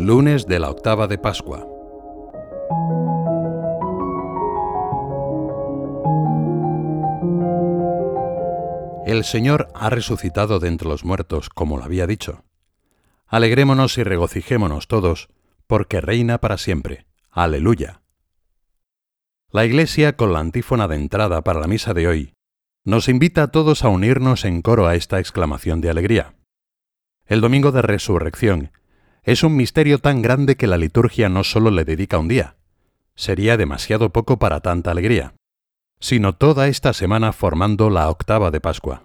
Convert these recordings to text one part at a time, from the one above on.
Lunes de la octava de Pascua. El Señor ha resucitado de entre los muertos, como lo había dicho. Alegrémonos y regocijémonos todos, porque reina para siempre. Aleluya. La Iglesia, con la antífona de entrada para la misa de hoy, nos invita a todos a unirnos en coro a esta exclamación de alegría. El domingo de resurrección es un misterio tan grande que la liturgia no solo le dedica un día, sería demasiado poco para tanta alegría, sino toda esta semana formando la octava de Pascua.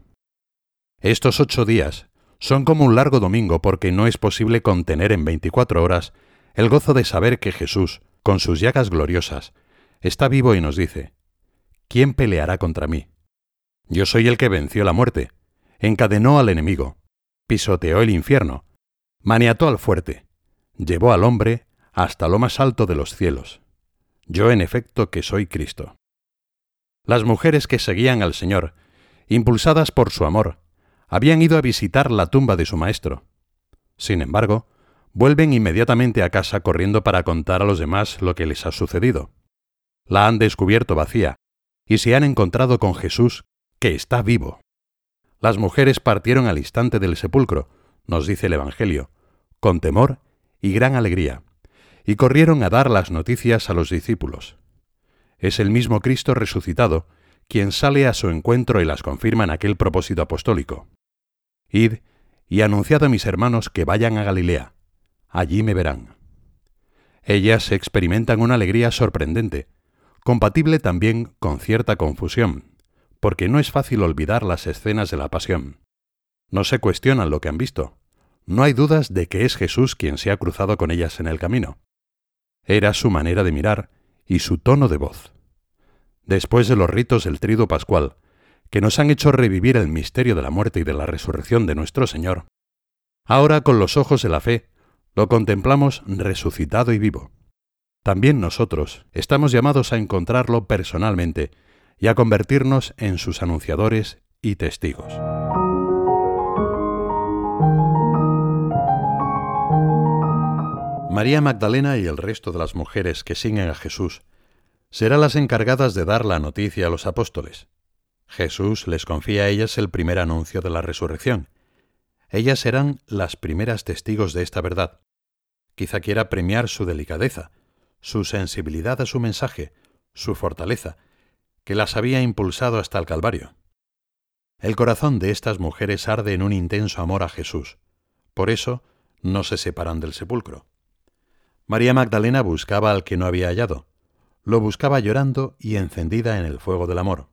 Estos ocho días son como un largo domingo porque no es posible contener en 24 horas el gozo de saber que Jesús, con sus llagas gloriosas, está vivo y nos dice, ¿quién peleará contra mí? Yo soy el que venció la muerte, encadenó al enemigo, pisoteó el infierno, maniató al fuerte, llevó al hombre hasta lo más alto de los cielos. Yo en efecto que soy Cristo. Las mujeres que seguían al Señor, impulsadas por su amor, habían ido a visitar la tumba de su maestro. Sin embargo, vuelven inmediatamente a casa corriendo para contar a los demás lo que les ha sucedido. La han descubierto vacía y se han encontrado con Jesús, que está vivo. Las mujeres partieron al instante del sepulcro, nos dice el Evangelio, con temor y gran alegría, y corrieron a dar las noticias a los discípulos. Es el mismo Cristo resucitado quien sale a su encuentro y las confirma en aquel propósito apostólico. Id y anunciad a mis hermanos que vayan a Galilea, allí me verán. Ellas experimentan una alegría sorprendente, compatible también con cierta confusión, porque no es fácil olvidar las escenas de la pasión. No se cuestionan lo que han visto, no hay dudas de que es Jesús quien se ha cruzado con ellas en el camino. Era su manera de mirar y su tono de voz. Después de los ritos del trido pascual, que nos han hecho revivir el misterio de la muerte y de la resurrección de nuestro Señor, ahora con los ojos de la fe lo contemplamos resucitado y vivo. También nosotros estamos llamados a encontrarlo personalmente y a convertirnos en sus anunciadores y testigos. María Magdalena y el resto de las mujeres que siguen a Jesús serán las encargadas de dar la noticia a los apóstoles. Jesús les confía a ellas el primer anuncio de la resurrección. Ellas serán las primeras testigos de esta verdad. Quizá quiera premiar su delicadeza, su sensibilidad a su mensaje, su fortaleza, que las había impulsado hasta el Calvario. El corazón de estas mujeres arde en un intenso amor a Jesús. Por eso no se separan del sepulcro. María Magdalena buscaba al que no había hallado. Lo buscaba llorando y encendida en el fuego del amor.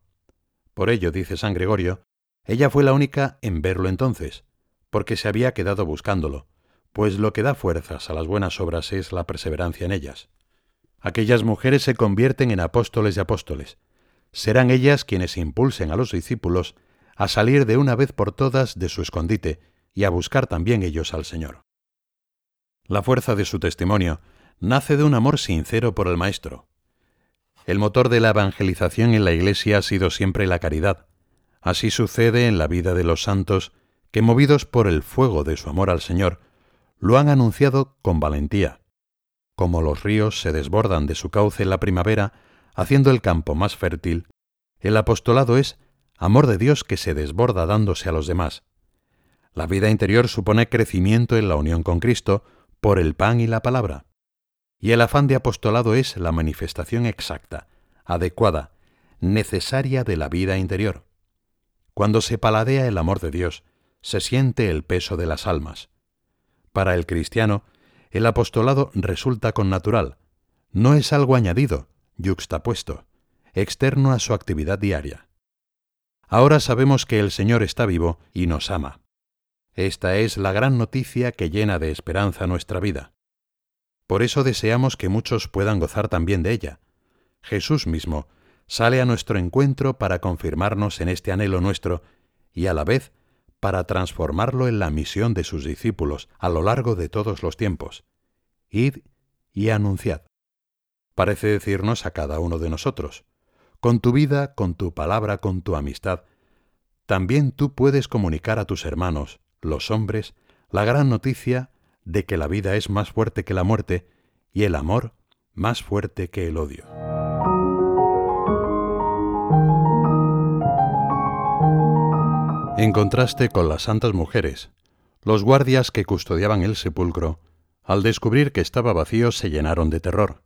Por ello, dice San Gregorio, ella fue la única en verlo entonces, porque se había quedado buscándolo, pues lo que da fuerzas a las buenas obras es la perseverancia en ellas. Aquellas mujeres se convierten en apóstoles de apóstoles. Serán ellas quienes impulsen a los discípulos a salir de una vez por todas de su escondite y a buscar también ellos al Señor. La fuerza de su testimonio nace de un amor sincero por el Maestro. El motor de la evangelización en la Iglesia ha sido siempre la caridad. Así sucede en la vida de los santos que, movidos por el fuego de su amor al Señor, lo han anunciado con valentía. Como los ríos se desbordan de su cauce en la primavera, haciendo el campo más fértil, el apostolado es amor de Dios que se desborda dándose a los demás. La vida interior supone crecimiento en la unión con Cristo, por el pan y la palabra. Y el afán de apostolado es la manifestación exacta, adecuada, necesaria de la vida interior. Cuando se paladea el amor de Dios, se siente el peso de las almas. Para el cristiano, el apostolado resulta con natural, no es algo añadido, yuxtapuesto, externo a su actividad diaria. Ahora sabemos que el Señor está vivo y nos ama. Esta es la gran noticia que llena de esperanza nuestra vida. Por eso deseamos que muchos puedan gozar también de ella. Jesús mismo sale a nuestro encuentro para confirmarnos en este anhelo nuestro y a la vez para transformarlo en la misión de sus discípulos a lo largo de todos los tiempos. Id y anunciad. Parece decirnos a cada uno de nosotros, con tu vida, con tu palabra, con tu amistad, también tú puedes comunicar a tus hermanos, los hombres, la gran noticia, de que la vida es más fuerte que la muerte y el amor más fuerte que el odio. En contraste con las santas mujeres, los guardias que custodiaban el sepulcro, al descubrir que estaba vacío, se llenaron de terror.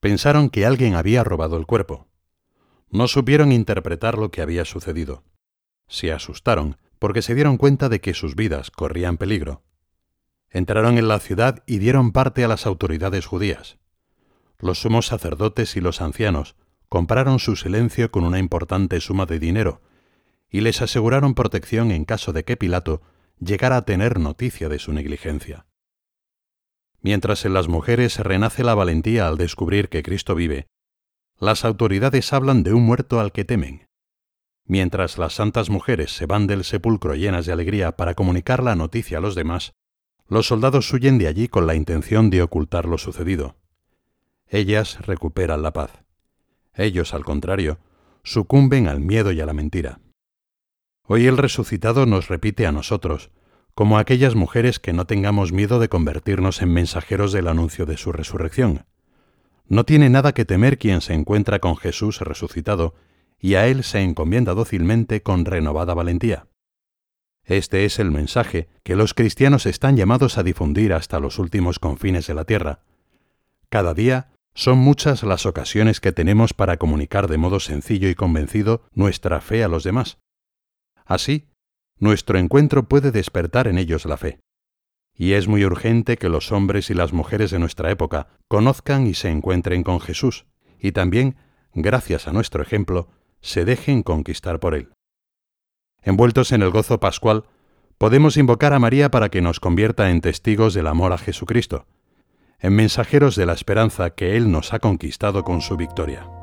Pensaron que alguien había robado el cuerpo. No supieron interpretar lo que había sucedido. Se asustaron porque se dieron cuenta de que sus vidas corrían peligro. Entraron en la ciudad y dieron parte a las autoridades judías. Los sumos sacerdotes y los ancianos compraron su silencio con una importante suma de dinero y les aseguraron protección en caso de que Pilato llegara a tener noticia de su negligencia. Mientras en las mujeres renace la valentía al descubrir que Cristo vive, las autoridades hablan de un muerto al que temen. Mientras las santas mujeres se van del sepulcro llenas de alegría para comunicar la noticia a los demás, los soldados huyen de allí con la intención de ocultar lo sucedido. Ellas recuperan la paz. Ellos, al contrario, sucumben al miedo y a la mentira. Hoy el resucitado nos repite a nosotros, como aquellas mujeres que no tengamos miedo de convertirnos en mensajeros del anuncio de su resurrección. No tiene nada que temer quien se encuentra con Jesús resucitado y a Él se encomienda dócilmente con renovada valentía. Este es el mensaje que los cristianos están llamados a difundir hasta los últimos confines de la tierra. Cada día son muchas las ocasiones que tenemos para comunicar de modo sencillo y convencido nuestra fe a los demás. Así, nuestro encuentro puede despertar en ellos la fe y es muy urgente que los hombres y las mujeres de nuestra época conozcan y se encuentren con Jesús, y también, gracias a nuestro ejemplo, se dejen conquistar por Él. Envueltos en el gozo pascual, podemos invocar a María para que nos convierta en testigos del amor a Jesucristo, en mensajeros de la esperanza que Él nos ha conquistado con su victoria.